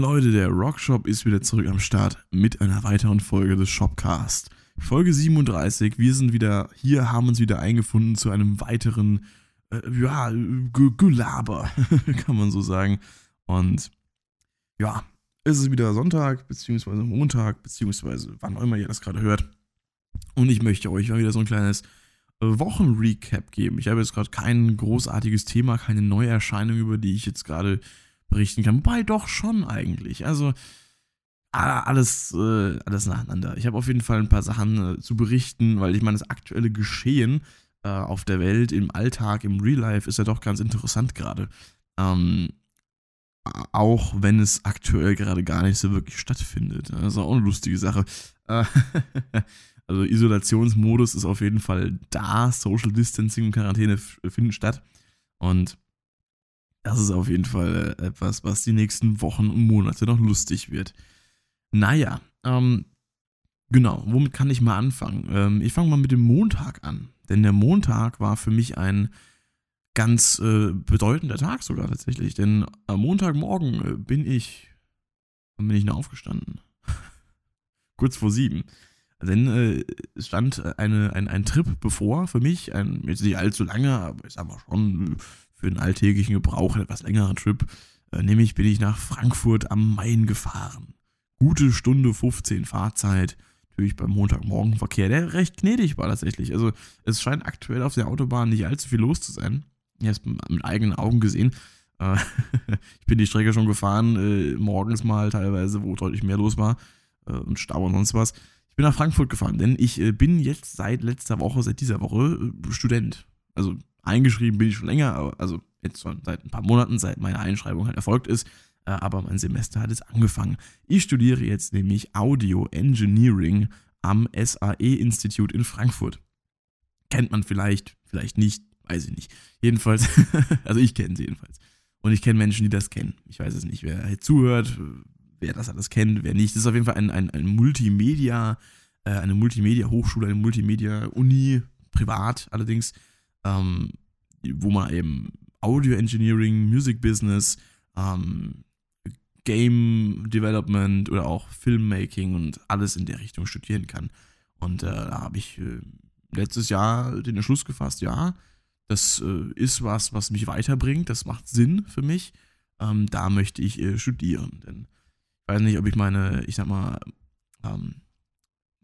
Leute, der Rockshop ist wieder zurück am Start mit einer weiteren Folge des Shopcast. Folge 37, wir sind wieder hier, haben uns wieder eingefunden zu einem weiteren, äh, ja, Gelaber, kann man so sagen. Und ja, es ist wieder Sonntag, beziehungsweise Montag, beziehungsweise wann auch immer ihr das gerade hört. Und ich möchte euch mal wieder so ein kleines äh, Wochenrecap geben. Ich habe jetzt gerade kein großartiges Thema, keine Neuerscheinung, über die ich jetzt gerade berichten kann. Wobei doch schon eigentlich. Also alles, äh, alles nacheinander. Ich habe auf jeden Fall ein paar Sachen äh, zu berichten, weil ich meine, das aktuelle Geschehen äh, auf der Welt, im Alltag, im Real Life ist ja doch ganz interessant gerade. Ähm, auch wenn es aktuell gerade gar nicht so wirklich stattfindet. Das ist auch eine lustige Sache. Äh, also Isolationsmodus ist auf jeden Fall da. Social Distancing und Quarantäne finden statt. Und das ist auf jeden Fall äh, etwas, was die nächsten Wochen und Monate noch lustig wird. Naja, ähm, genau, womit kann ich mal anfangen? Ähm, ich fange mal mit dem Montag an. Denn der Montag war für mich ein ganz äh, bedeutender Tag sogar tatsächlich. Denn am Montagmorgen äh, bin ich, wann bin ich noch aufgestanden? Kurz vor sieben. Denn äh, es stand eine, ein, ein Trip bevor für mich, ein, jetzt nicht allzu lange, aber ich sag mal schon für den alltäglichen Gebrauch ein etwas längerer Trip. Äh, nämlich bin ich nach Frankfurt am Main gefahren. Gute Stunde 15 Fahrzeit. Natürlich beim Montagmorgenverkehr, der recht gnädig war tatsächlich. Also es scheint aktuell auf der Autobahn nicht allzu viel los zu sein. Ich habe es mit eigenen Augen gesehen. Äh, ich bin die Strecke schon gefahren, äh, morgens mal teilweise, wo deutlich mehr los war und Stau und sonst was. Ich bin nach Frankfurt gefahren, denn ich bin jetzt seit letzter Woche, seit dieser Woche Student. Also eingeschrieben bin ich schon länger, also jetzt schon seit ein paar Monaten, seit meine Einschreibung halt erfolgt ist. Äh, aber mein Semester hat jetzt angefangen. Ich studiere jetzt nämlich Audio Engineering am SAE Institut in Frankfurt. Kennt man vielleicht, vielleicht nicht, weiß ich nicht. Jedenfalls, also ich kenne sie jedenfalls. Und ich kenne Menschen, die das kennen. Ich weiß es nicht, wer hier zuhört, wer das alles kennt, wer nicht. Das ist auf jeden Fall ein, ein, ein Multimedia, äh, eine Multimedia-Hochschule, eine Multimedia-Uni, privat allerdings, ähm, wo man eben Audio Engineering, Music Business, ähm, Game Development oder auch Filmmaking und alles in der Richtung studieren kann. Und äh, da habe ich äh, letztes Jahr den Entschluss gefasst, ja, das äh, ist was, was mich weiterbringt, das macht Sinn für mich. Ähm, da möchte ich äh, studieren. Denn ich weiß nicht, ob ich meine, ich sag mal, ähm,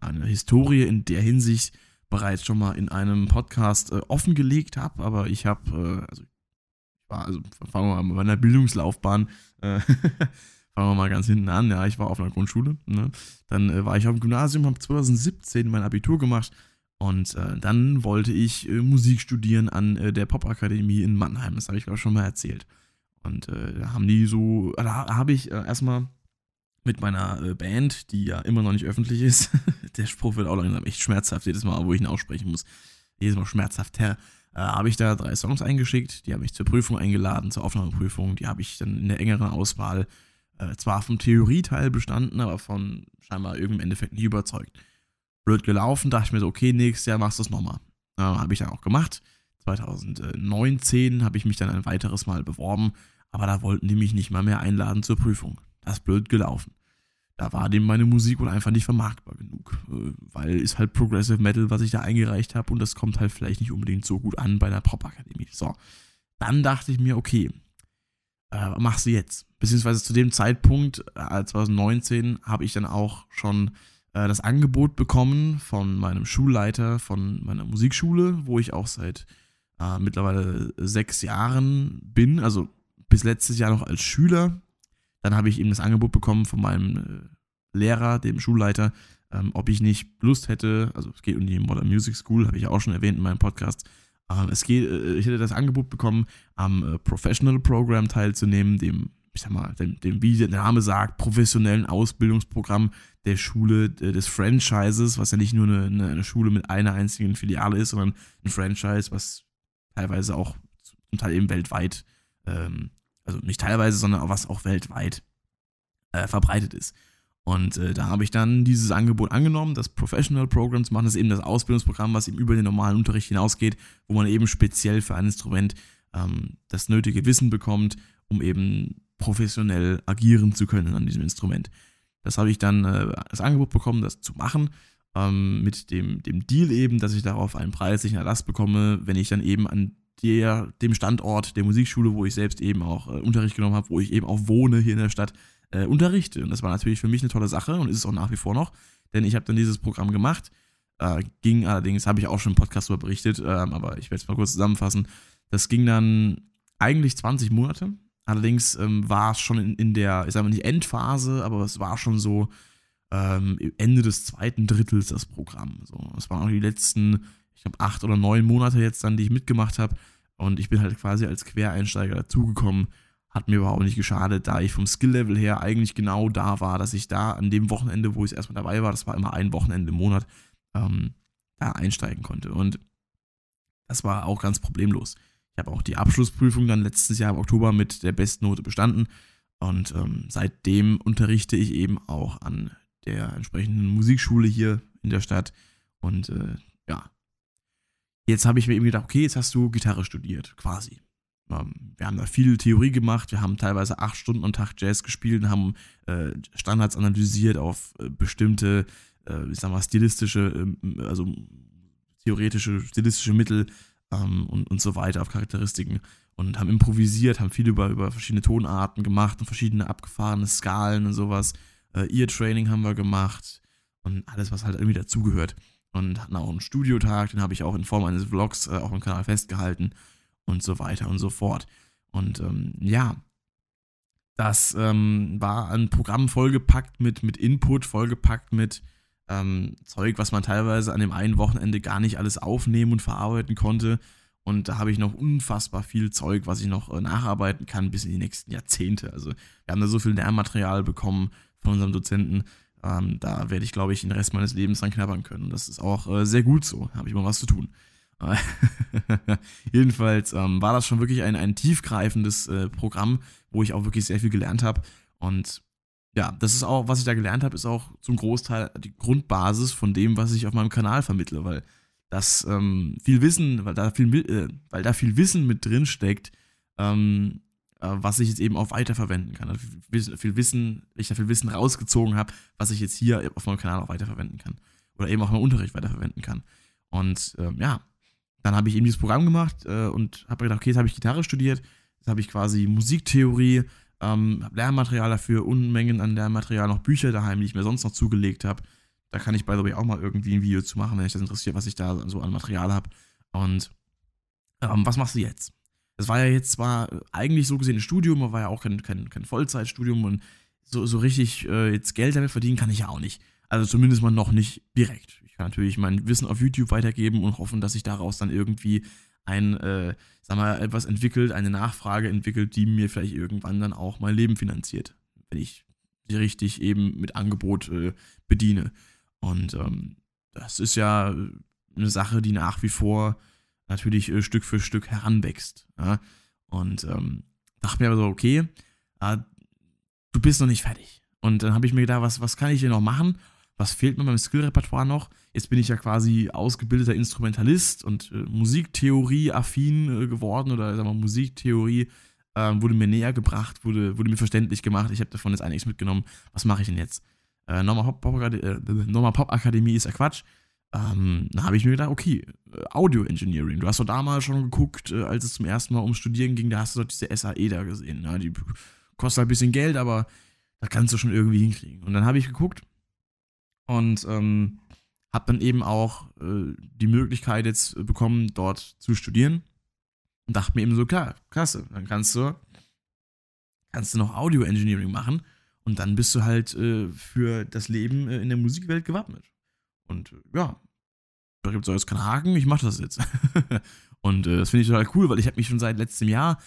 eine Historie in der Hinsicht bereits schon mal in einem Podcast äh, offengelegt habe, aber ich habe, äh, also ich war, also fangen wir mal mit meiner Bildungslaufbahn, äh, fangen wir mal ganz hinten an, ja, ich war auf einer Grundschule, ne? dann äh, war ich auf dem Gymnasium, habe 2017 mein Abitur gemacht und äh, dann wollte ich äh, Musik studieren an der Popakademie in Mannheim, das habe ich glaube schon mal erzählt. Und da haben die so, da habe ich erstmal mit meiner äh, Band, die ja immer noch nicht öffentlich ist. Der Spruch wird auch langsam echt schmerzhaft, jedes Mal, wo ich ihn aussprechen muss. Jedes Mal schmerzhafter. Äh, habe ich da drei Songs eingeschickt, die habe ich zur Prüfung eingeladen, zur Aufnahmeprüfung. Die habe ich dann in der engeren Auswahl äh, zwar vom Theorieteil bestanden, aber von scheinbar irgendeinem Endeffekt nicht überzeugt. Blöd gelaufen, dachte ich mir so, okay, nächstes Jahr machst du es nochmal. Äh, habe ich dann auch gemacht. 2019 habe ich mich dann ein weiteres Mal beworben, aber da wollten die mich nicht mal mehr einladen zur Prüfung. Das ist blöd gelaufen. Da war dem meine Musik wohl einfach nicht vermarktbar genug. Äh, weil ist halt Progressive Metal, was ich da eingereicht habe und das kommt halt vielleicht nicht unbedingt so gut an bei der Pop-Akademie. So. Dann dachte ich mir, okay, äh, machst du jetzt? Beziehungsweise zu dem Zeitpunkt, äh, 2019, habe ich dann auch schon äh, das Angebot bekommen von meinem Schulleiter von meiner Musikschule, wo ich auch seit äh, mittlerweile sechs Jahren bin, also bis letztes Jahr noch als Schüler dann habe ich eben das Angebot bekommen von meinem äh, Lehrer, dem Schulleiter, ähm, ob ich nicht Lust hätte, also es geht um die Modern Music School, habe ich auch schon erwähnt in meinem Podcast. Ähm, es geht, äh, ich hätte das Angebot bekommen, am äh, Professional Program teilzunehmen, dem, ich sag mal, dem, dem, wie der Name sagt, professionellen Ausbildungsprogramm der Schule, äh, des Franchises, was ja nicht nur eine, eine, Schule mit einer einzigen Filiale ist, sondern ein Franchise, was teilweise auch zum Teil eben weltweit ähm, also nicht teilweise, sondern was auch weltweit äh, verbreitet ist. Und äh, da habe ich dann dieses Angebot angenommen, das Professional Program zu machen. Das ist eben das Ausbildungsprogramm, was eben über den normalen Unterricht hinausgeht, wo man eben speziell für ein Instrument ähm, das nötige Wissen bekommt, um eben professionell agieren zu können an diesem Instrument. Das habe ich dann äh, das Angebot bekommen, das zu machen, ähm, mit dem, dem Deal eben, dass ich darauf einen preislichen Erlass bekomme, wenn ich dann eben an der, dem Standort der Musikschule, wo ich selbst eben auch äh, Unterricht genommen habe, wo ich eben auch wohne hier in der Stadt, äh, unterrichte. Und das war natürlich für mich eine tolle Sache und ist es auch nach wie vor noch, denn ich habe dann dieses Programm gemacht. Äh, ging allerdings, habe ich auch schon im Podcast darüber berichtet, ähm, aber ich werde es mal kurz zusammenfassen. Das ging dann eigentlich 20 Monate. Allerdings ähm, war es schon in, in der, ich sage mal nicht Endphase, aber es war schon so ähm, Ende des zweiten Drittels das Programm. So, es waren auch die letzten, ich glaube, acht oder neun Monate jetzt dann, die ich mitgemacht habe. Und ich bin halt quasi als Quereinsteiger dazugekommen. Hat mir überhaupt nicht geschadet, da ich vom Skill-Level her eigentlich genau da war, dass ich da an dem Wochenende, wo ich erstmal dabei war, das war immer ein Wochenende im Monat, ähm, da einsteigen konnte. Und das war auch ganz problemlos. Ich habe auch die Abschlussprüfung dann letztes Jahr im Oktober mit der Bestnote bestanden. Und ähm, seitdem unterrichte ich eben auch an der entsprechenden Musikschule hier in der Stadt. Und äh, ja, jetzt habe ich mir eben gedacht, okay, jetzt hast du Gitarre studiert, quasi. Ähm, wir haben da viel Theorie gemacht, wir haben teilweise acht Stunden am Tag Jazz gespielt und haben äh, Standards analysiert auf äh, bestimmte, äh, ich sag mal, stilistische, ähm, also theoretische, stilistische Mittel ähm, und, und so weiter, auf Charakteristiken und haben improvisiert, haben viel über, über verschiedene Tonarten gemacht und verschiedene abgefahrene Skalen und sowas Ear-Training haben wir gemacht und alles, was halt irgendwie dazugehört. Und hatten auch einen Studiotag, den habe ich auch in Form eines Vlogs äh, auf dem Kanal festgehalten und so weiter und so fort. Und ähm, ja, das ähm, war ein Programm vollgepackt mit, mit Input, vollgepackt mit ähm, Zeug, was man teilweise an dem einen Wochenende gar nicht alles aufnehmen und verarbeiten konnte. Und da habe ich noch unfassbar viel Zeug, was ich noch äh, nacharbeiten kann bis in die nächsten Jahrzehnte. Also wir haben da so viel Lernmaterial bekommen, von unserem Dozenten. Ähm, da werde ich, glaube ich, den Rest meines Lebens dran knabbern können. Das ist auch äh, sehr gut so. Habe ich mal was zu tun. Jedenfalls ähm, war das schon wirklich ein, ein tiefgreifendes äh, Programm, wo ich auch wirklich sehr viel gelernt habe. Und ja, das ist auch, was ich da gelernt habe, ist auch zum Großteil die Grundbasis von dem, was ich auf meinem Kanal vermittle, weil das ähm, viel Wissen, weil da viel, äh, weil da viel Wissen mit drin steckt, ähm, äh, was ich jetzt eben auch weiterverwenden kann. Also viel Wissen, ich da viel Wissen rausgezogen habe, was ich jetzt hier auf meinem Kanal auch weiterverwenden kann. Oder eben auch im Unterricht weiterverwenden kann. Und ähm, ja, dann habe ich eben dieses Programm gemacht äh, und habe gedacht, okay, jetzt habe ich Gitarre studiert, jetzt habe ich quasi Musiktheorie, ähm, habe Lernmaterial dafür, Unmengen an Lernmaterial, noch Bücher daheim, die ich mir sonst noch zugelegt habe. Da kann ich, by the way, auch mal irgendwie ein Video zu machen, wenn euch das interessiert, was ich da so an Material habe. Und ähm, was machst du jetzt? Das war ja jetzt zwar eigentlich so gesehen ein Studium, aber war ja auch kein, kein, kein Vollzeitstudium und so, so richtig äh, jetzt Geld damit verdienen kann ich ja auch nicht. Also zumindest mal noch nicht direkt. Ich kann natürlich mein Wissen auf YouTube weitergeben und hoffen, dass sich daraus dann irgendwie ein, äh, sag mal, etwas entwickelt, eine Nachfrage entwickelt, die mir vielleicht irgendwann dann auch mein Leben finanziert, wenn ich sie richtig eben mit Angebot äh, bediene. Und ähm, das ist ja eine Sache, die nach wie vor natürlich äh, Stück für Stück heranwächst. Ja? Und ähm, dachte mir aber so, okay, äh, du bist noch nicht fertig. Und dann habe ich mir gedacht, was, was kann ich denn noch machen? Was fehlt mir beim Skill-Repertoire noch? Jetzt bin ich ja quasi ausgebildeter Instrumentalist und äh, Musiktheorie-affin äh, geworden oder sagen wir Musiktheorie äh, wurde mir näher gebracht, wurde, wurde mir verständlich gemacht. Ich habe davon jetzt einiges mitgenommen. Was mache ich denn jetzt? Äh, Normal Pop, Pop, äh, Pop Akademie ist ja Quatsch. Ähm, da habe ich mir gedacht, okay, äh, Audio Engineering. Du hast doch damals schon geguckt, äh, als es zum ersten Mal ums Studieren ging, da hast du doch diese SAE da gesehen. Ja, die kostet halt ein bisschen Geld, aber da kannst du schon irgendwie hinkriegen. Und dann habe ich geguckt und ähm, habe dann eben auch äh, die Möglichkeit jetzt bekommen, dort zu studieren. Und dachte mir eben so, klar, klasse, dann kannst du, kannst du noch Audio Engineering machen und dann bist du halt äh, für das Leben äh, in der Musikwelt gewappnet. Und ja, gibt es jetzt keinen Haken, ich mache das jetzt. und äh, das finde ich total cool, weil ich habe mich schon seit letztem Jahr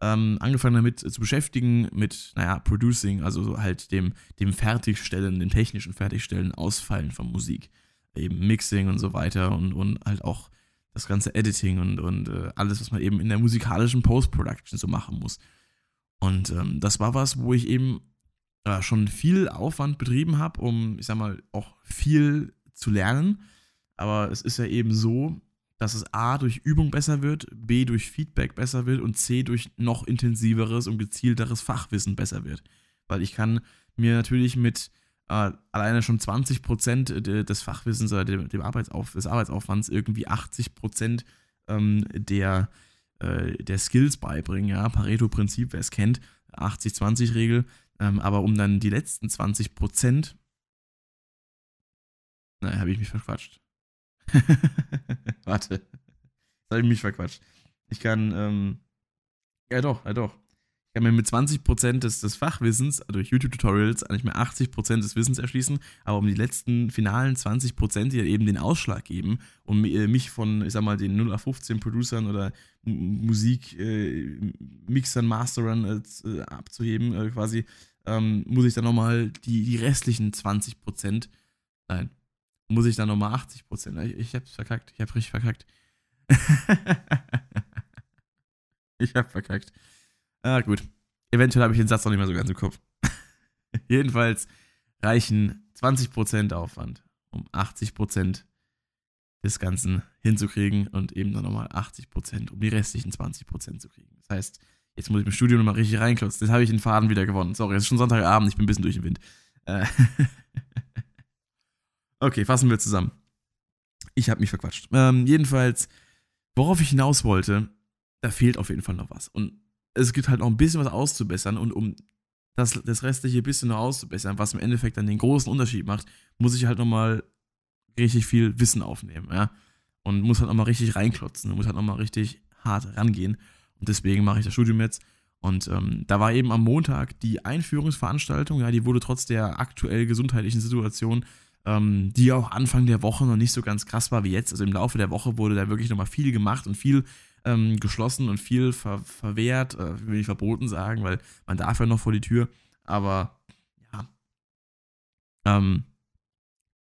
ähm, angefangen damit zu beschäftigen, mit, naja, Producing, also halt dem, dem Fertigstellen, dem technischen Fertigstellen, Ausfallen von Musik. Eben Mixing und so weiter und, und halt auch das ganze Editing und, und äh, alles, was man eben in der musikalischen Post-Production so machen muss. Und ähm, das war was, wo ich eben äh, schon viel Aufwand betrieben habe, um, ich sag mal, auch viel zu lernen. Aber es ist ja eben so, dass es A durch Übung besser wird, B durch Feedback besser wird und C durch noch intensiveres und gezielteres Fachwissen besser wird. Weil ich kann mir natürlich mit äh, alleine schon 20% des Fachwissens oder dem, dem Arbeitsauf des Arbeitsaufwands irgendwie 80% ähm, der, äh, der Skills beibringen. Ja, Pareto-Prinzip, wer es kennt, 80-20-Regel. Ähm, aber um dann die letzten 20%, naja, habe ich mich verquatscht. Warte. Das habe ich mich verquatscht. Ich kann, ähm, ja doch, ja doch kann mir mit 20% des, des Fachwissens durch YouTube-Tutorials eigentlich mehr 80% des Wissens erschließen, aber um die letzten finalen 20%, die eben den Ausschlag geben, um äh, mich von, ich sag mal, den 0 auf 15 Producern oder Musik, äh, Masterern äh, abzuheben, äh, quasi, ähm, muss ich dann nochmal die, die restlichen 20%, nein, muss ich dann nochmal 80%, ich, ich hab's verkackt, ich hab richtig verkackt. ich hab verkackt. Ah, gut. Eventuell habe ich den Satz noch nicht mehr so ganz im Kopf. Jedenfalls reichen 20% Aufwand, um 80% des Ganzen hinzukriegen und eben dann nochmal 80%, um die restlichen 20% zu kriegen. Das heißt, jetzt muss ich im Studio nochmal richtig reinklotzen. Jetzt habe ich den Faden wieder gewonnen. Sorry, es ist schon Sonntagabend, ich bin ein bisschen durch den Wind. Äh okay, fassen wir zusammen. Ich habe mich verquatscht. Ähm, jedenfalls, worauf ich hinaus wollte, da fehlt auf jeden Fall noch was. Und es gibt halt noch ein bisschen was auszubessern und um das, das restliche bisschen noch auszubessern, was im Endeffekt dann den großen Unterschied macht, muss ich halt nochmal richtig viel Wissen aufnehmen, ja. Und muss halt nochmal richtig reinklotzen, muss halt nochmal richtig hart rangehen. Und deswegen mache ich das Studium jetzt. Und ähm, da war eben am Montag die Einführungsveranstaltung, ja, die wurde trotz der aktuell gesundheitlichen Situation, ähm, die auch Anfang der Woche noch nicht so ganz krass war wie jetzt. Also im Laufe der Woche wurde da wirklich nochmal viel gemacht und viel ähm, geschlossen und viel ver verwehrt, äh, will ich verboten sagen, weil man darf ja noch vor die Tür, aber ja, ähm,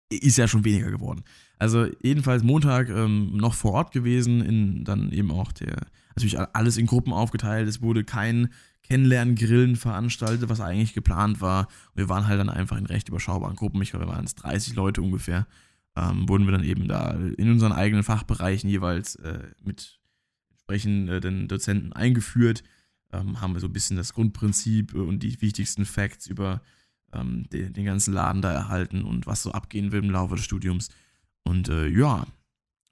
ist ja schon weniger geworden. Also jedenfalls Montag ähm, noch vor Ort gewesen, in dann eben auch der, natürlich alles in Gruppen aufgeteilt, es wurde kein Kennenlerngrillen veranstaltet, was eigentlich geplant war. wir waren halt dann einfach in recht überschaubaren Gruppen, ich glaube, wir waren es 30 Leute ungefähr, ähm, wurden wir dann eben da in unseren eigenen Fachbereichen jeweils äh, mit entsprechenden Dozenten eingeführt, ähm, haben wir so ein bisschen das Grundprinzip und die wichtigsten Facts über ähm, den, den, ganzen Laden da erhalten und was so abgehen will im Laufe des Studiums. Und äh, ja,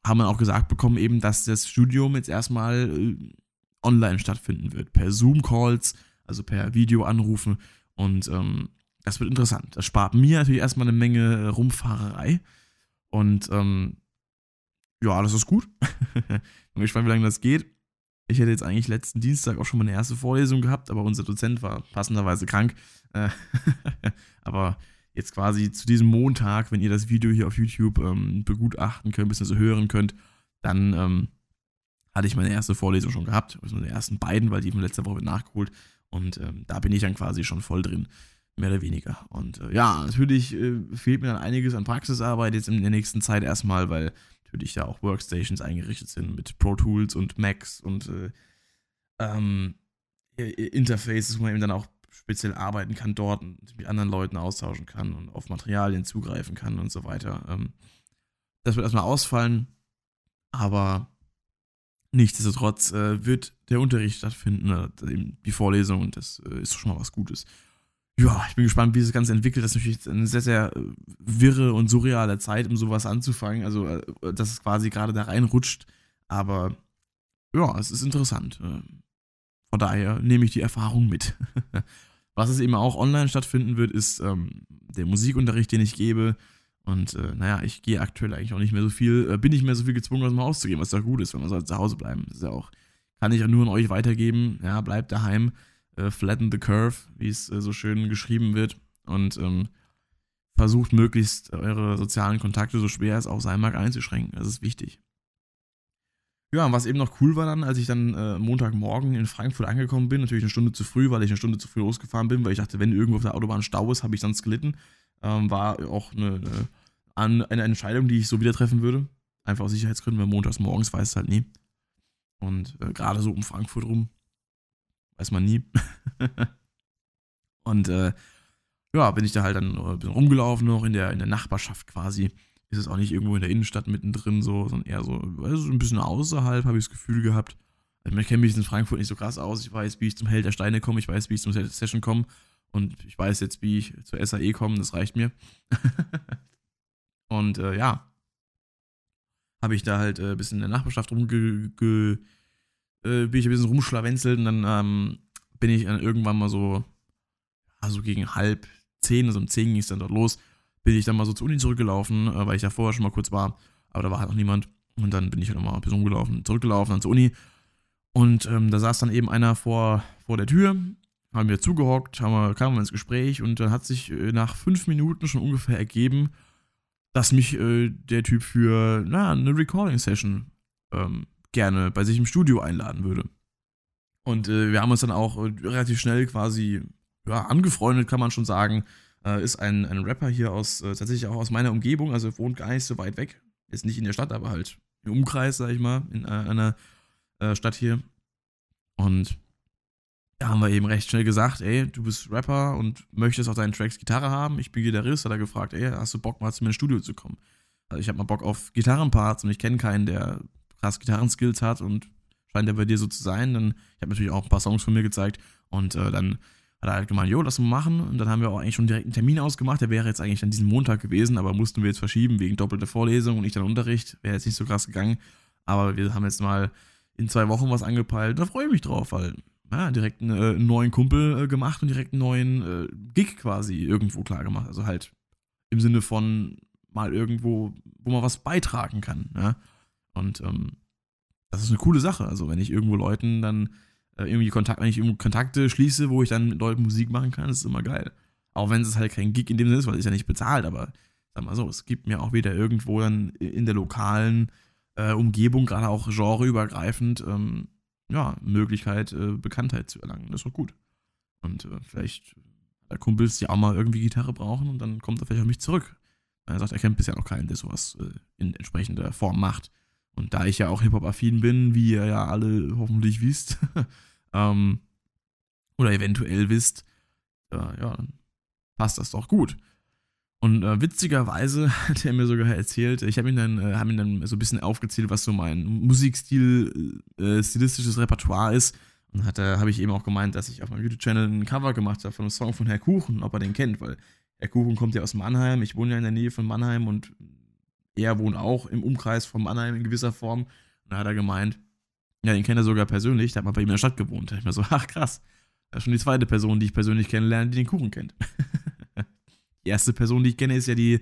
haben wir auch gesagt bekommen, eben, dass das Studium jetzt erstmal äh, online stattfinden wird, per Zoom-Calls, also per Videoanrufen. Und ähm, das wird interessant. Das spart mir natürlich erstmal eine Menge Rumfahrerei. Und ähm, ja, das ist gut. Bin gespannt, wie lange das geht. Ich hätte jetzt eigentlich letzten Dienstag auch schon meine erste Vorlesung gehabt, aber unser Dozent war passenderweise krank. Äh, aber jetzt quasi zu diesem Montag, wenn ihr das Video hier auf YouTube ähm, begutachten könnt, bzw. hören könnt, dann ähm, hatte ich meine erste Vorlesung schon gehabt, also die ersten beiden, weil die von letzter Woche nachgeholt. Und ähm, da bin ich dann quasi schon voll drin, mehr oder weniger. Und äh, ja, natürlich äh, fehlt mir dann einiges an Praxisarbeit jetzt in der nächsten Zeit erstmal, weil natürlich da auch Workstations eingerichtet sind mit Pro Tools und Macs und äh, ähm, Interfaces, wo man eben dann auch speziell arbeiten kann dort und mit anderen Leuten austauschen kann und auf Materialien zugreifen kann und so weiter. Ähm, das wird erstmal ausfallen, aber nichtsdestotrotz äh, wird der Unterricht stattfinden, äh, die Vorlesung und das äh, ist schon mal was Gutes ja, ich bin gespannt, wie sich das Ganze entwickelt. Das ist natürlich eine sehr, sehr äh, wirre und surreale Zeit, um sowas anzufangen. Also, äh, dass es quasi gerade da reinrutscht. Aber ja, es ist interessant. Von daher nehme ich die Erfahrung mit. Was es eben auch online stattfinden wird, ist ähm, der Musikunterricht, den ich gebe. Und äh, naja, ich gehe aktuell eigentlich auch nicht mehr so viel, äh, bin nicht mehr so viel gezwungen, aus dem Haus zu gehen, was ja gut ist, wenn man soll zu Hause bleiben. Das ist ja auch, kann ich ja nur an euch weitergeben. Ja, bleibt daheim äh, Flatten the Curve, wie es äh, so schön geschrieben wird. Und ähm, versucht möglichst eure sozialen Kontakte, so schwer es auch sein mag, einzuschränken. Das ist wichtig. Ja, und was eben noch cool war dann, als ich dann äh, Montagmorgen in Frankfurt angekommen bin, natürlich eine Stunde zu früh, weil ich eine Stunde zu früh losgefahren bin, weil ich dachte, wenn irgendwo auf der Autobahn Stau ist, habe ich sonst gelitten. Ähm, war auch eine, eine, eine, Entscheidung, die ich so wieder treffen würde. Einfach aus Sicherheitsgründen, weil montags morgens weiß es halt nie. Und äh, gerade so um Frankfurt rum Weiß man nie. und äh, ja, bin ich da halt dann ein bisschen rumgelaufen noch in der, in der Nachbarschaft quasi ist es auch nicht irgendwo in der Innenstadt mittendrin so, sondern eher so, also ein bisschen außerhalb, habe ich das Gefühl gehabt. Also ich kenne mich in Frankfurt nicht so krass aus. Ich weiß, wie ich zum Held der Steine komme, ich weiß, wie ich zum Session komme und ich weiß jetzt, wie ich zur SAE komme, das reicht mir. und äh, ja, habe ich da halt äh, ein bisschen in der Nachbarschaft rumge... Äh, bin ich ein bisschen rumschlawenzelt und dann ähm, bin ich dann irgendwann mal so, also gegen halb zehn, also um zehn ging es dann dort los, bin ich dann mal so zur Uni zurückgelaufen, äh, weil ich da vorher schon mal kurz war, aber da war halt noch niemand. Und dann bin ich halt nochmal ein bisschen rumgelaufen, zurückgelaufen dann zur Uni. Und ähm, da saß dann eben einer vor, vor der Tür, haben wir zugehockt, haben wir, kamen wir ins Gespräch und dann hat sich äh, nach fünf Minuten schon ungefähr ergeben, dass mich äh, der Typ für na, eine Recording-Session ähm, gerne bei sich im Studio einladen würde. Und äh, wir haben uns dann auch äh, relativ schnell quasi ja, angefreundet, kann man schon sagen. Äh, ist ein, ein Rapper hier aus, äh, tatsächlich auch aus meiner Umgebung, also wohnt gar nicht so weit weg. Ist nicht in der Stadt, aber halt im Umkreis, sag ich mal, in äh, einer äh, Stadt hier. Und da haben wir eben recht schnell gesagt, ey, du bist Rapper und möchtest auf deinen Tracks Gitarre haben. Ich bin Gitarrist, hat er gefragt, ey, hast du Bock mal zu mir ins Studio zu kommen? Also ich habe mal Bock auf Gitarrenparts und ich kenne keinen, der krass Gitarrenskills hat und scheint ja bei dir so zu sein. Dann, ich habe natürlich auch ein paar Songs von mir gezeigt und äh, dann hat er halt gemeint, jo, lass mal machen. Und dann haben wir auch eigentlich schon direkt einen Termin ausgemacht. Der wäre jetzt eigentlich an diesem Montag gewesen, aber mussten wir jetzt verschieben wegen doppelter Vorlesung und nicht dann Unterricht. Wäre jetzt nicht so krass gegangen. Aber wir haben jetzt mal in zwei Wochen was angepeilt. Da freue ich mich drauf, weil ja, direkt einen, äh, neuen Kumpel äh, gemacht und direkt einen neuen äh, Gig quasi irgendwo klar gemacht. Also halt im Sinne von mal irgendwo, wo man was beitragen kann. Ja? Und ähm, das ist eine coole Sache. Also wenn ich irgendwo Leuten dann äh, irgendwie Kontakt, wenn ich irgendwo Kontakte schließe, wo ich dann mit Leuten Musik machen kann, ist immer geil. Auch wenn es halt kein Gig in dem Sinne ist, weil es ja nicht bezahlt, aber sag mal so, es gibt mir auch wieder irgendwo dann in der lokalen äh, Umgebung, gerade auch genreübergreifend, ähm, ja, Möglichkeit, äh, Bekanntheit zu erlangen. Das ist doch gut. Und äh, vielleicht der Kumpels, die auch mal irgendwie Gitarre brauchen und dann kommt er vielleicht auf mich zurück. Er sagt, er kennt bisher noch keinen, der sowas äh, in entsprechender Form macht. Und da ich ja auch Hip-Hop-affin bin, wie ihr ja alle hoffentlich wisst, ähm, oder eventuell wisst, äh, ja, passt das doch gut. Und äh, witzigerweise hat er mir sogar erzählt, ich habe ihm dann, äh, hab ihm dann so ein bisschen aufgezählt, was so mein Musikstil, äh, stilistisches Repertoire ist. Und hat habe ich eben auch gemeint, dass ich auf meinem YouTube-Channel ein Cover gemacht habe von einem Song von Herr Kuchen, ob er den kennt, weil Herr Kuchen kommt ja aus Mannheim, ich wohne ja in der Nähe von Mannheim und er wohnt auch im Umkreis von Mannheim in gewisser Form. Und da hat er gemeint, ja, den kennt er sogar persönlich, der hat mal bei ihm in der Stadt gewohnt. Da ich mir so, ach krass, das ist schon die zweite Person, die ich persönlich kennenlerne, die den Kuchen kennt. die erste Person, die ich kenne, ist ja die,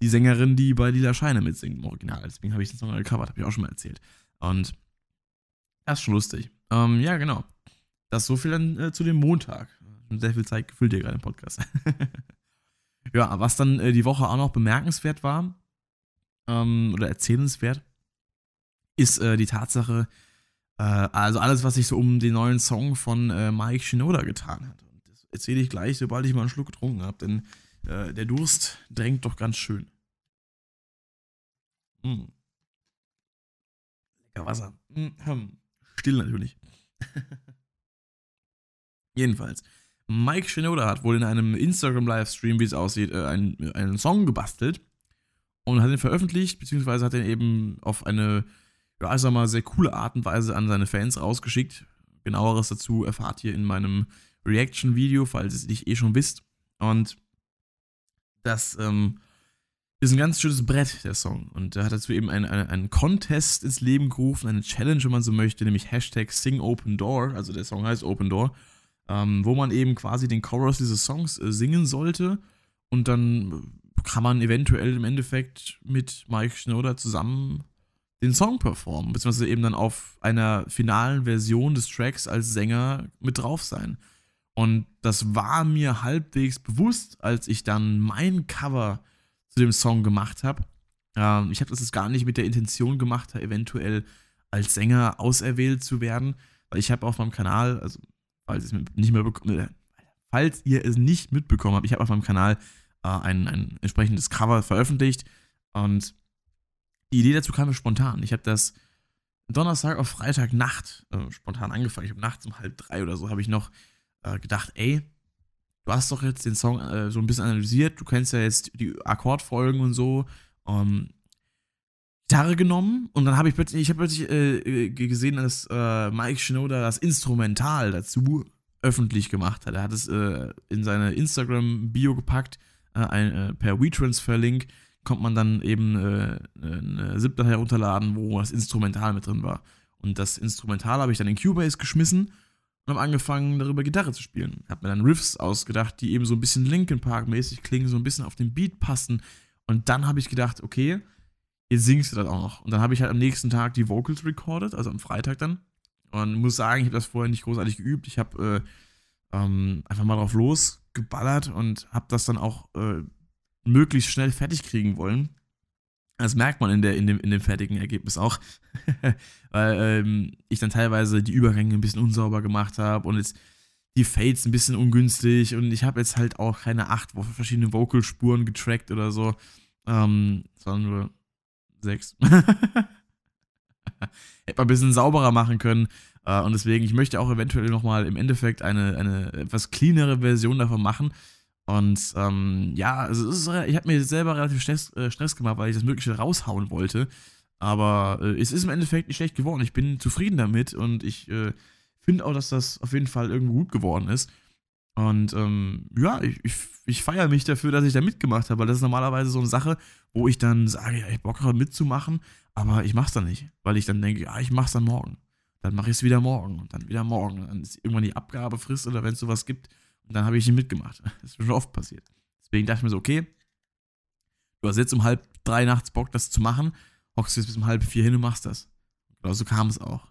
die Sängerin, die bei Lila Scheine mitsingt im Original. Deswegen habe ich den Song gecovert, habe ich auch schon mal erzählt. Und das ist schon lustig. Ähm, ja, genau. Das so viel dann äh, zu dem Montag. Sehr viel Zeit gefüllt hier gerade im Podcast. ja, was dann äh, die Woche auch noch bemerkenswert war, ähm, oder erzählenswert, ist äh, die Tatsache, äh, also alles, was sich so um den neuen Song von äh, Mike Shinoda getan hat. Und das erzähle ich gleich, sobald ich mal einen Schluck getrunken habe, denn äh, der Durst drängt doch ganz schön. Mm. Lecker Wasser. Mm, still natürlich. Jedenfalls. Mike Shinoda hat wohl in einem Instagram-Livestream, wie es aussieht, äh, einen, einen Song gebastelt und hat ihn veröffentlicht, beziehungsweise hat ihn eben auf eine, ja, ich sag mal, sehr coole Art und Weise an seine Fans rausgeschickt. Genaueres dazu erfahrt ihr in meinem Reaction-Video, falls ihr es nicht eh schon wisst. Und das ähm, ist ein ganz schönes Brett, der Song. Und er hat dazu eben einen, einen, einen Contest ins Leben gerufen, eine Challenge, wenn man so möchte, nämlich Hashtag Sing Open Door, also der Song heißt Open Door, ähm, wo man eben quasi den Chorus dieses Songs äh, singen sollte und dann kann man eventuell im Endeffekt mit Mike Schnoder zusammen den Song performen, beziehungsweise eben dann auf einer finalen Version des Tracks als Sänger mit drauf sein. Und das war mir halbwegs bewusst, als ich dann mein Cover zu dem Song gemacht habe. Ähm, ich habe das jetzt gar nicht mit der Intention gemacht, eventuell als Sänger auserwählt zu werden, weil ich habe auf meinem Kanal, also falls, nicht mehr äh, falls ihr es nicht mitbekommen habt, ich habe auf meinem Kanal äh, ein, ein entsprechendes Cover veröffentlicht und die Idee dazu kam mir spontan. Ich habe das Donnerstag auf Freitagnacht äh, spontan angefangen. Ich habe nachts um halb drei oder so habe ich noch äh, gedacht, ey, du hast doch jetzt den Song äh, so ein bisschen analysiert, du kennst ja jetzt die Akkordfolgen und so ähm, Gitarre genommen und dann habe ich plötzlich, ich habe plötzlich äh, gesehen, dass äh, Mike Shinoda das Instrumental dazu öffentlich gemacht hat. Er hat es äh, in seine Instagram-Bio gepackt, ein, äh, per WeTransfer-Link kommt man dann eben äh, eine ZIP-Datei herunterladen, wo das Instrumental mit drin war. Und das Instrumental habe ich dann in Cubase geschmissen und habe angefangen, darüber Gitarre zu spielen. Habe mir dann Riffs ausgedacht, die eben so ein bisschen Linkin Park-mäßig klingen, so ein bisschen auf den Beat passen. Und dann habe ich gedacht, okay, jetzt singst du das auch noch. Und dann habe ich halt am nächsten Tag die Vocals recorded, also am Freitag dann. Und muss sagen, ich habe das vorher nicht großartig geübt. Ich habe äh, ähm, einfach mal drauf losgeballert und habe das dann auch äh, möglichst schnell fertig kriegen wollen. Das merkt man in, der, in, dem, in dem fertigen Ergebnis auch. Weil ähm, ich dann teilweise die Übergänge ein bisschen unsauber gemacht habe und jetzt die Fades ein bisschen ungünstig und ich habe jetzt halt auch keine acht verschiedene Vocalspuren getrackt oder so, ähm, sondern nur sechs. Hätte man ein bisschen sauberer machen können. Äh, und deswegen, ich möchte auch eventuell nochmal im Endeffekt eine, eine etwas cleanere Version davon machen. Und ähm, ja, also ist, ich habe mir selber relativ Stress, äh, Stress, gemacht, weil ich das Mögliche raushauen wollte. Aber äh, es ist im Endeffekt nicht schlecht geworden. Ich bin zufrieden damit und ich äh, finde auch, dass das auf jeden Fall irgendwo gut geworden ist. Und ähm, ja, ich, ich, ich feiere mich dafür, dass ich da mitgemacht habe, weil das ist normalerweise so eine Sache, wo ich dann sage, ja, ich Bock habe mitzumachen, aber ich mach's dann nicht, weil ich dann denke, ja, ich mach's dann morgen. Dann mache ich es wieder morgen und dann wieder morgen. Dann ist irgendwann die Abgabefrist oder wenn es sowas gibt, und dann habe ich nicht mitgemacht. Das ist schon oft passiert. Deswegen dachte ich mir so, okay, du hast jetzt um halb drei nachts Bock, das zu machen, hockst du jetzt bis um halb vier hin und machst das. Genau so kam es auch.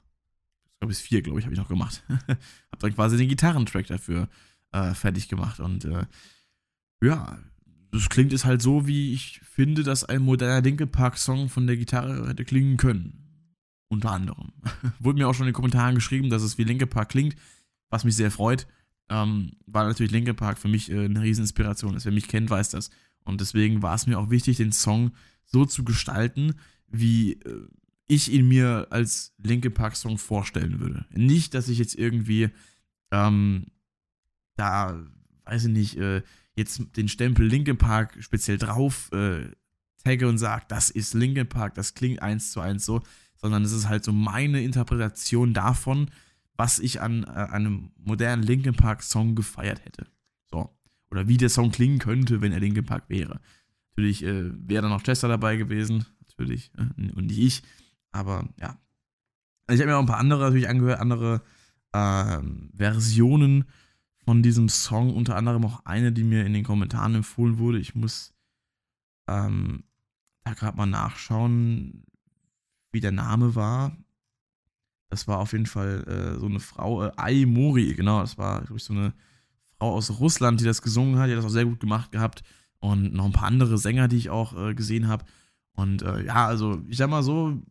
Ich glaube, bis vier, glaube ich, habe ich noch gemacht. habe dann quasi den Gitarrentrack dafür äh, fertig gemacht und äh, ja, das klingt es halt so, wie ich finde, dass ein moderner Linkin Park Song von der Gitarre hätte klingen können. Unter anderem. Wurde mir auch schon in den Kommentaren geschrieben, dass es wie Linkin Park klingt, was mich sehr freut. Ähm, war natürlich Linkin Park für mich äh, eine Rieseninspiration. Wer mich kennt, weiß das. Und deswegen war es mir auch wichtig, den Song so zu gestalten, wie äh, ich ihn mir als Linkin Park Song vorstellen würde. Nicht, dass ich jetzt irgendwie ähm, da, weiß ich nicht, äh, jetzt den Stempel Linkin Park speziell drauf äh, tagge und sage, das ist Linkin Park, das klingt eins zu eins so, sondern es ist halt so meine Interpretation davon, was ich an, äh, einem modernen Linkin Park Song gefeiert hätte. So. Oder wie der Song klingen könnte, wenn er Linkin Park wäre. Natürlich äh, wäre dann noch Chester dabei gewesen, natürlich, äh, und nicht ich. Aber ja. Ich habe mir auch ein paar andere natürlich angehört, andere ähm, Versionen von diesem Song, unter anderem auch eine, die mir in den Kommentaren empfohlen wurde. Ich muss ähm, da gerade mal nachschauen, wie der Name war. Das war auf jeden Fall äh, so eine Frau, äh, Ai Mori, genau, das war, glaube ich, so eine Frau aus Russland, die das gesungen hat, die hat das auch sehr gut gemacht gehabt. Und noch ein paar andere Sänger, die ich auch äh, gesehen habe. Und äh, ja, also ich sag mal so,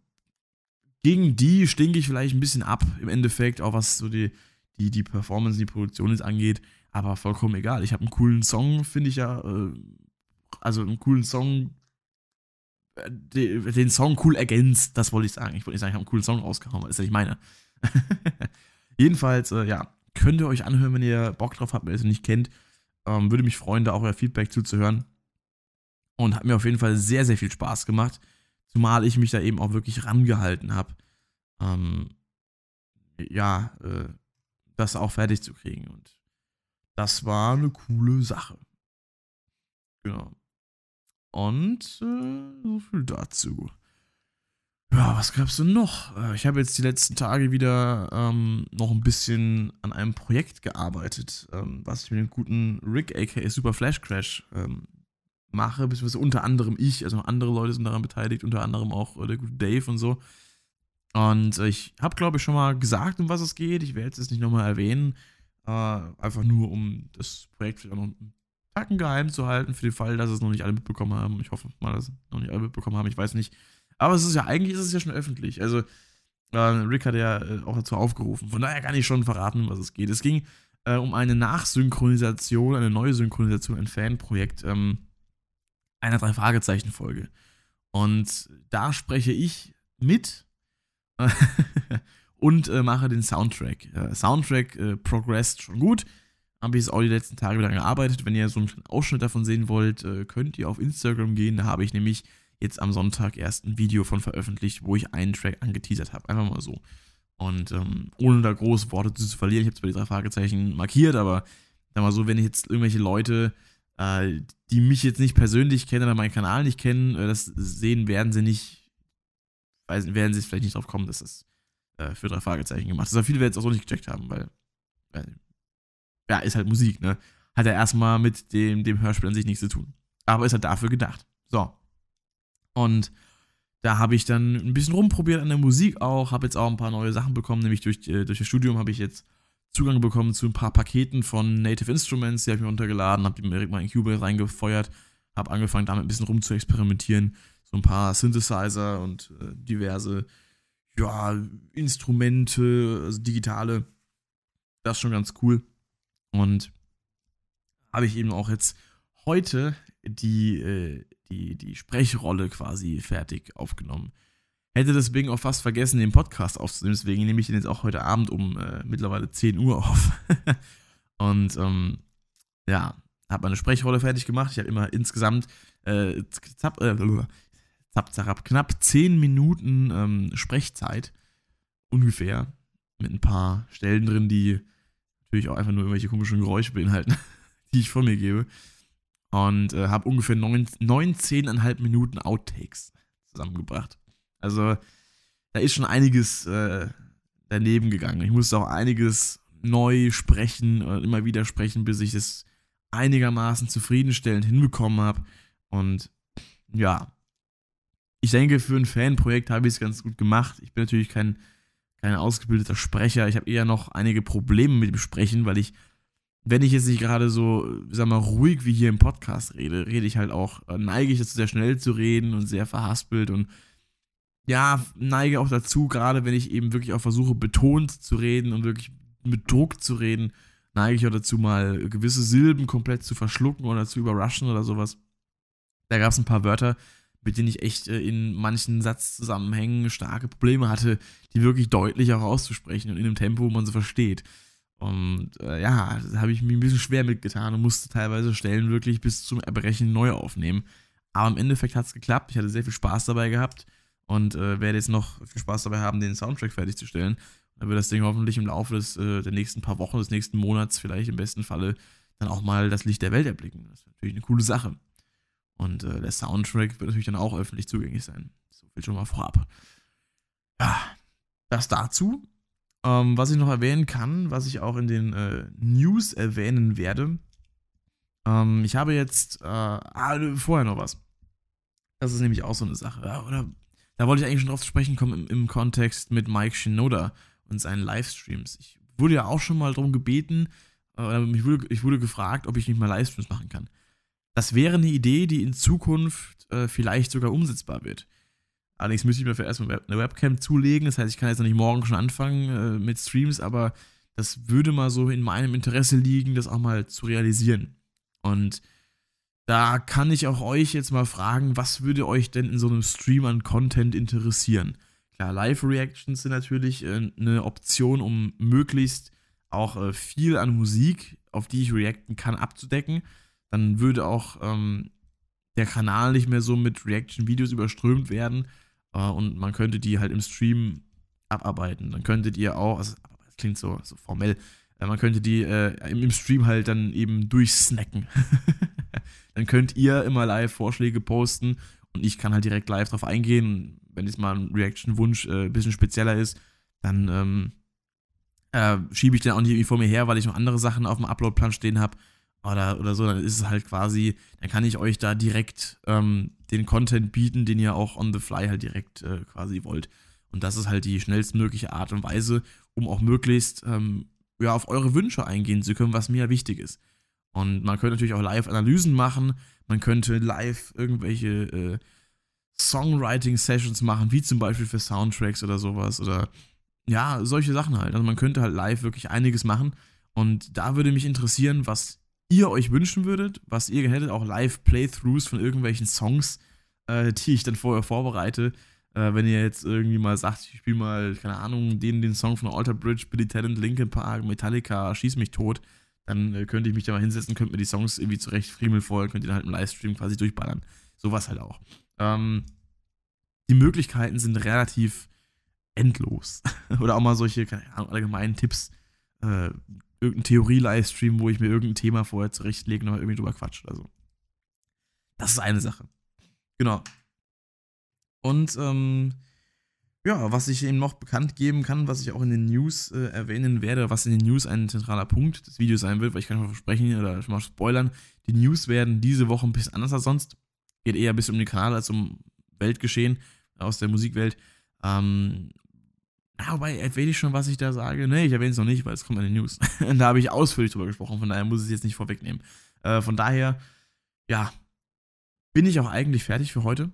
gegen die stinke ich vielleicht ein bisschen ab, im Endeffekt, auch was so die, die, die Performance, die Produktion jetzt angeht. Aber vollkommen egal. Ich habe einen coolen Song, finde ich ja. Äh, also einen coolen Song, den Song cool ergänzt. Das wollte ich sagen. Ich wollte nicht sagen, ich habe einen coolen Song rausgehauen, das ist ja nicht meine. Jedenfalls, äh, ja, könnt ihr euch anhören, wenn ihr Bock drauf habt, wenn ihr es nicht kennt. Ähm, würde mich freuen, da auch euer Feedback zuzuhören. Und hat mir auf jeden Fall sehr, sehr viel Spaß gemacht. Zumal ich mich da eben auch wirklich rangehalten habe. Ähm, ja, äh, das auch fertig zu kriegen. Und das war eine coole Sache. Genau. Und äh, so viel dazu. Ja, was gab's denn noch? Äh, ich habe jetzt die letzten Tage wieder ähm, noch ein bisschen an einem Projekt gearbeitet, ähm, was ich mit dem guten Rick, aka Super Flash Crash, ähm, mache, beziehungsweise unter anderem ich, also andere Leute sind daran beteiligt, unter anderem auch äh, der gute Dave und so. Und äh, ich habe, glaube ich, schon mal gesagt, um was es geht. Ich werde es nicht nochmal erwähnen. Äh, einfach nur, um das Projekt vielleicht auch noch einen Tacken geheim zu halten, für den Fall, dass es noch nicht alle mitbekommen haben. Ich hoffe mal, dass es noch nicht alle mitbekommen haben. Ich weiß nicht. Aber es ist ja, eigentlich ist es ja schon öffentlich. Also, äh, Rick hat ja äh, auch dazu aufgerufen. Von daher kann ich schon verraten, was es geht. Es ging äh, um eine Nachsynchronisation, eine neue Synchronisation, ein Fanprojekt ähm, einer Drei-Fragezeichen-Folge. Und da spreche ich mit und äh, mache den Soundtrack. Soundtrack äh, progressed schon gut. Habe ich jetzt auch die letzten Tage wieder gearbeitet. Wenn ihr so einen Ausschnitt davon sehen wollt, äh, könnt ihr auf Instagram gehen. Da habe ich nämlich jetzt am Sonntag erst ein Video von veröffentlicht, wo ich einen Track angeteasert habe. Einfach mal so. Und ähm, ohne da große Worte zu verlieren, ich habe zwar die drei Fragezeichen markiert, aber sag mal so, wenn ich jetzt irgendwelche Leute, äh, die mich jetzt nicht persönlich kennen oder meinen Kanal nicht kennen, äh, das sehen, werden sie nicht, weiß, werden sie vielleicht nicht drauf kommen, dass das äh, für drei Fragezeichen gemacht ist. Aber viele werden es auch so nicht gecheckt haben, weil, ja, ist halt Musik, ne? Hat er erstmal mit dem, dem Hörspiel an sich nichts zu tun. Aber ist halt dafür gedacht. So. Und da habe ich dann ein bisschen rumprobiert an der Musik auch, habe jetzt auch ein paar neue Sachen bekommen, nämlich durch, äh, durch das Studium habe ich jetzt Zugang bekommen zu ein paar Paketen von Native Instruments, die habe ich mir runtergeladen, habe die direkt mal in Cubase reingefeuert, habe angefangen damit ein bisschen rum zu experimentieren, so ein paar Synthesizer und äh, diverse ja, Instrumente, also digitale, das ist schon ganz cool und habe ich eben auch jetzt heute die, äh, die, die Sprechrolle quasi fertig aufgenommen. Hätte deswegen auch fast vergessen, den Podcast aufzunehmen, deswegen nehme ich den jetzt auch heute Abend um äh, mittlerweile 10 Uhr auf. und ähm, ja, habe meine Sprechrolle fertig gemacht. Ich habe immer insgesamt äh, zap, äh, knapp 10 Minuten ähm, Sprechzeit. Ungefähr. Mit ein paar Stellen drin, die natürlich auch einfach nur irgendwelche komischen Geräusche beinhalten, die ich von mir gebe und äh, habe ungefähr 19,5 Minuten Outtakes zusammengebracht. Also da ist schon einiges äh, daneben gegangen. Ich musste auch einiges neu sprechen und immer wieder sprechen, bis ich es einigermaßen zufriedenstellend hinbekommen habe. Und ja, ich denke, für ein Fanprojekt habe ich es ganz gut gemacht. Ich bin natürlich kein, kein ausgebildeter Sprecher. Ich habe eher noch einige Probleme mit dem Sprechen, weil ich wenn ich jetzt nicht gerade so, sag mal, ruhig wie hier im Podcast rede, rede ich halt auch, äh, neige ich dazu, sehr schnell zu reden und sehr verhaspelt und ja, neige auch dazu, gerade wenn ich eben wirklich auch versuche, betont zu reden und wirklich mit Druck zu reden, neige ich auch dazu, mal gewisse Silben komplett zu verschlucken oder zu überrashen oder sowas. Da gab es ein paar Wörter, mit denen ich echt äh, in manchen Satzzusammenhängen starke Probleme hatte, die wirklich deutlich auch auszusprechen und in einem Tempo, wo man sie versteht. Und äh, ja, da habe ich mir ein bisschen schwer mitgetan und musste teilweise Stellen wirklich bis zum Erbrechen neu aufnehmen. Aber im Endeffekt hat es geklappt. Ich hatte sehr viel Spaß dabei gehabt und äh, werde jetzt noch viel Spaß dabei haben, den Soundtrack fertigzustellen. Dann wird das Ding hoffentlich im Laufe des, äh, der nächsten paar Wochen, des nächsten Monats vielleicht im besten Falle dann auch mal das Licht der Welt erblicken. Das ist natürlich eine coole Sache. Und äh, der Soundtrack wird natürlich dann auch öffentlich zugänglich sein. So viel schon mal vorab. Ja, das dazu. Ähm, was ich noch erwähnen kann, was ich auch in den äh, News erwähnen werde. Ähm, ich habe jetzt, äh, ah, vorher noch was. Das ist nämlich auch so eine Sache. Ja, oder da wollte ich eigentlich schon drauf zu sprechen kommen im, im Kontext mit Mike Shinoda und seinen Livestreams. Ich wurde ja auch schon mal darum gebeten, äh, ich, wurde, ich wurde gefragt, ob ich nicht mal Livestreams machen kann. Das wäre eine Idee, die in Zukunft äh, vielleicht sogar umsetzbar wird. Allerdings müsste ich mir für erstmal eine Webcam zulegen. Das heißt, ich kann jetzt noch nicht morgen schon anfangen äh, mit Streams, aber das würde mal so in meinem Interesse liegen, das auch mal zu realisieren. Und da kann ich auch euch jetzt mal fragen, was würde euch denn in so einem Stream an Content interessieren? Klar, Live-Reactions sind natürlich äh, eine Option, um möglichst auch äh, viel an Musik, auf die ich reacten kann, abzudecken. Dann würde auch ähm, der Kanal nicht mehr so mit Reaction-Videos überströmt werden, äh, und man könnte die halt im Stream abarbeiten. Dann könntet ihr auch, also das klingt so, so formell, äh, man könnte die äh, im, im, Stream halt dann eben durchsnacken. dann könnt ihr immer live Vorschläge posten und ich kann halt direkt live drauf eingehen. Wenn jetzt mal ein Reaction-Wunsch äh, ein bisschen spezieller ist, dann ähm, äh, schiebe ich den auch nicht irgendwie vor mir her, weil ich noch andere Sachen auf dem Upload-Plan stehen habe oder, oder so, dann ist es halt quasi, dann kann ich euch da direkt ähm, den Content bieten, den ihr auch on the fly halt direkt äh, quasi wollt. Und das ist halt die schnellstmögliche Art und Weise, um auch möglichst ähm, ja, auf eure Wünsche eingehen zu können, was mir wichtig ist. Und man könnte natürlich auch Live-Analysen machen, man könnte live irgendwelche äh, Songwriting-Sessions machen, wie zum Beispiel für Soundtracks oder sowas. Oder ja, solche Sachen halt. Also man könnte halt live wirklich einiges machen. Und da würde mich interessieren, was ihr euch wünschen würdet, was ihr hättet, auch Live-Playthroughs von irgendwelchen Songs, äh, die ich dann vorher vorbereite. Äh, wenn ihr jetzt irgendwie mal sagt, ich spiele mal, keine Ahnung, den, den Song von Alter Bridge, Billy Talent, Linkin Park, Metallica, Schieß mich tot, dann äh, könnte ich mich da mal hinsetzen, könnte mir die Songs irgendwie zurecht friemeln vorher, könnt ihr dann halt im Livestream quasi durchballern. Sowas halt auch. Ähm, die Möglichkeiten sind relativ endlos. Oder auch mal solche keine Ahnung, allgemeinen Tipps. Äh, irgendein Theorie-Livestream, wo ich mir irgendein Thema vorher zurechtlege und mal irgendwie drüber quatsche oder so. Das ist eine Sache. Genau. Und ähm, ja, was ich eben noch bekannt geben kann, was ich auch in den News äh, erwähnen werde, was in den News ein zentraler Punkt des Videos sein wird, weil ich kann schon versprechen oder schon mal spoilern, die News werden diese Woche ein bisschen anders als sonst. Geht eher ein bisschen um den Kanal als um Weltgeschehen aus der Musikwelt. Ähm, ja, wobei, erwähne ich schon, was ich da sage? Nee, ich erwähne es noch nicht, weil es kommt in den News. da habe ich ausführlich drüber gesprochen, von daher muss ich es jetzt nicht vorwegnehmen. Äh, von daher, ja, bin ich auch eigentlich fertig für heute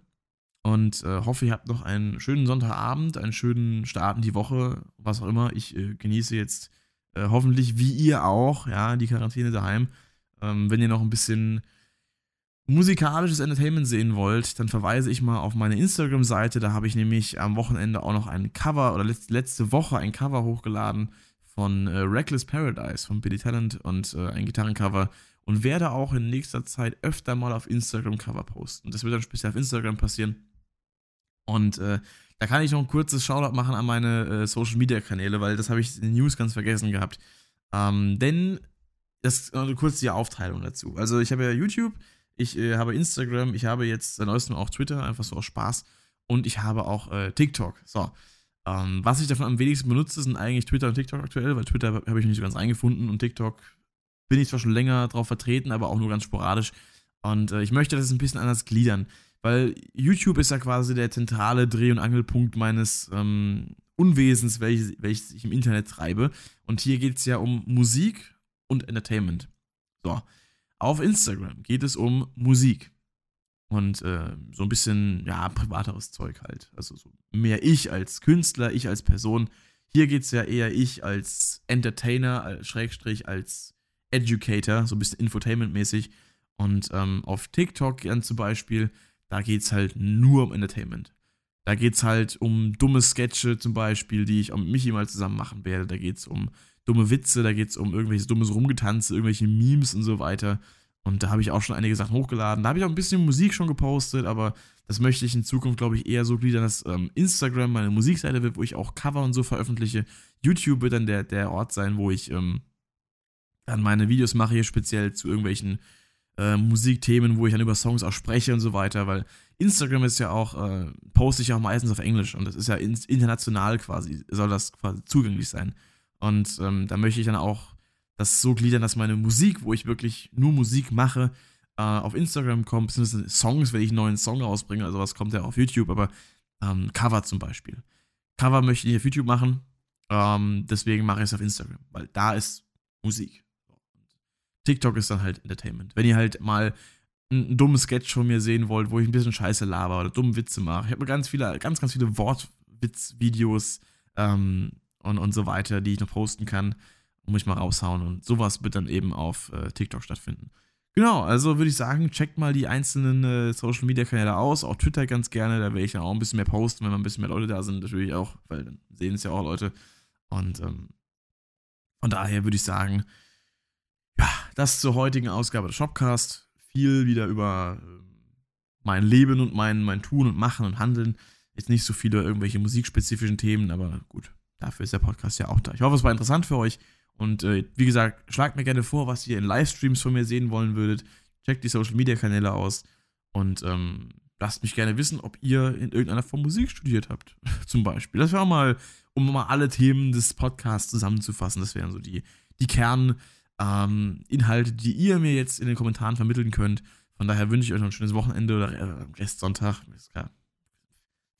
und äh, hoffe, ihr habt noch einen schönen Sonntagabend, einen schönen Start in die Woche, was auch immer. Ich äh, genieße jetzt äh, hoffentlich, wie ihr auch, ja, die Quarantäne daheim. Ähm, wenn ihr noch ein bisschen musikalisches Entertainment sehen wollt, dann verweise ich mal auf meine Instagram-Seite. Da habe ich nämlich am Wochenende auch noch ein Cover oder letzte Woche ein Cover hochgeladen von äh, Reckless Paradise von Billy Talent und äh, ein Gitarrencover und werde auch in nächster Zeit öfter mal auf Instagram Cover posten. Das wird dann speziell auf Instagram passieren. Und äh, da kann ich noch ein kurzes Shoutout machen an meine äh, Social Media Kanäle, weil das habe ich in den News ganz vergessen gehabt. Ähm, denn das äh, kurz die Aufteilung dazu. Also ich habe ja YouTube, ich äh, habe Instagram, ich habe jetzt seit neuestem auch Twitter, einfach so aus Spaß. Und ich habe auch äh, TikTok. So. Ähm, was ich davon am wenigsten benutze, sind eigentlich Twitter und TikTok aktuell, weil Twitter habe ich nicht so ganz eingefunden und TikTok bin ich zwar schon länger drauf vertreten, aber auch nur ganz sporadisch. Und äh, ich möchte das ein bisschen anders gliedern, weil YouTube ist ja quasi der zentrale Dreh- und Angelpunkt meines ähm, Unwesens, welches, welches ich im Internet treibe. Und hier geht es ja um Musik und Entertainment. So. Auf Instagram geht es um Musik. Und äh, so ein bisschen, ja, privateres Zeug halt. Also so mehr ich als Künstler, ich als Person. Hier geht es ja eher ich als Entertainer, als Schrägstrich, als Educator, so ein bisschen Infotainment-mäßig. Und ähm, auf TikTok dann zum Beispiel, da geht es halt nur um Entertainment. Da geht es halt um dumme Sketche zum Beispiel, die ich mit Michi mal zusammen machen werde. Da geht es um dumme Witze, da geht es um irgendwelches dummes Rumgetanze, irgendwelche Memes und so weiter. Und da habe ich auch schon einige Sachen hochgeladen. Da habe ich auch ein bisschen Musik schon gepostet, aber das möchte ich in Zukunft, glaube ich, eher so gliedern, dass ähm, Instagram meine Musikseite wird, wo ich auch Cover und so veröffentliche. YouTube wird dann der, der Ort sein, wo ich ähm, dann meine Videos mache hier speziell zu irgendwelchen äh, Musikthemen, wo ich dann über Songs auch spreche und so weiter, weil Instagram ist ja auch, äh, poste ich auch meistens auf Englisch und das ist ja in, international quasi, soll das quasi zugänglich sein. Und ähm, da möchte ich dann auch das so gliedern, dass meine Musik, wo ich wirklich nur Musik mache, äh, auf Instagram kommt, beziehungsweise Songs, wenn ich einen neuen Song rausbringe, also was kommt ja auf YouTube, aber ähm, Cover zum Beispiel. Cover möchte ich auf YouTube machen, ähm, deswegen mache ich es auf Instagram, weil da ist Musik. TikTok ist dann halt Entertainment. Wenn ihr halt mal einen dummen Sketch von mir sehen wollt, wo ich ein bisschen Scheiße laber oder dumme Witze mache. Ich habe ganz viele, ganz, ganz viele Wortwitzvideos ähm, und, und so weiter, die ich noch posten kann und mich mal raushauen. Und sowas wird dann eben auf äh, TikTok stattfinden. Genau, also würde ich sagen, checkt mal die einzelnen äh, Social Media Kanäle aus, auch Twitter ganz gerne, da werde ich dann auch ein bisschen mehr posten, wenn mal ein bisschen mehr Leute da sind, natürlich auch, weil dann sehen es ja auch Leute. Und ähm, von daher würde ich sagen, ja, das zur heutigen Ausgabe des Shopcast. Viel wieder über äh, mein Leben und mein, mein Tun und Machen und Handeln. Jetzt nicht so viele irgendwelche musikspezifischen Themen, aber gut, dafür ist der Podcast ja auch da. Ich hoffe, es war interessant für euch. Und äh, wie gesagt, schlagt mir gerne vor, was ihr in Livestreams von mir sehen wollen würdet. Checkt die Social Media Kanäle aus und ähm, lasst mich gerne wissen, ob ihr in irgendeiner Form Musik studiert habt. Zum Beispiel. Das wäre mal, um mal alle Themen des Podcasts zusammenzufassen. Das wären so die, die Kern ähm, die ihr mir jetzt in den Kommentaren vermitteln könnt. Von daher wünsche ich euch noch ein schönes Wochenende oder äh, Restsonntag.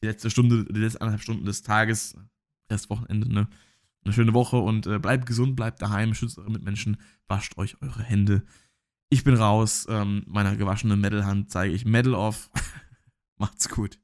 Die letzte Stunde, die letzten anderthalb Stunden des Tages, Restwochenende, ne? Eine schöne Woche und äh, bleibt gesund, bleibt daheim, schützt eure Mitmenschen, wascht euch eure Hände. Ich bin raus, ähm, meiner gewaschenen Metal-Hand zeige ich Metal off. Macht's gut.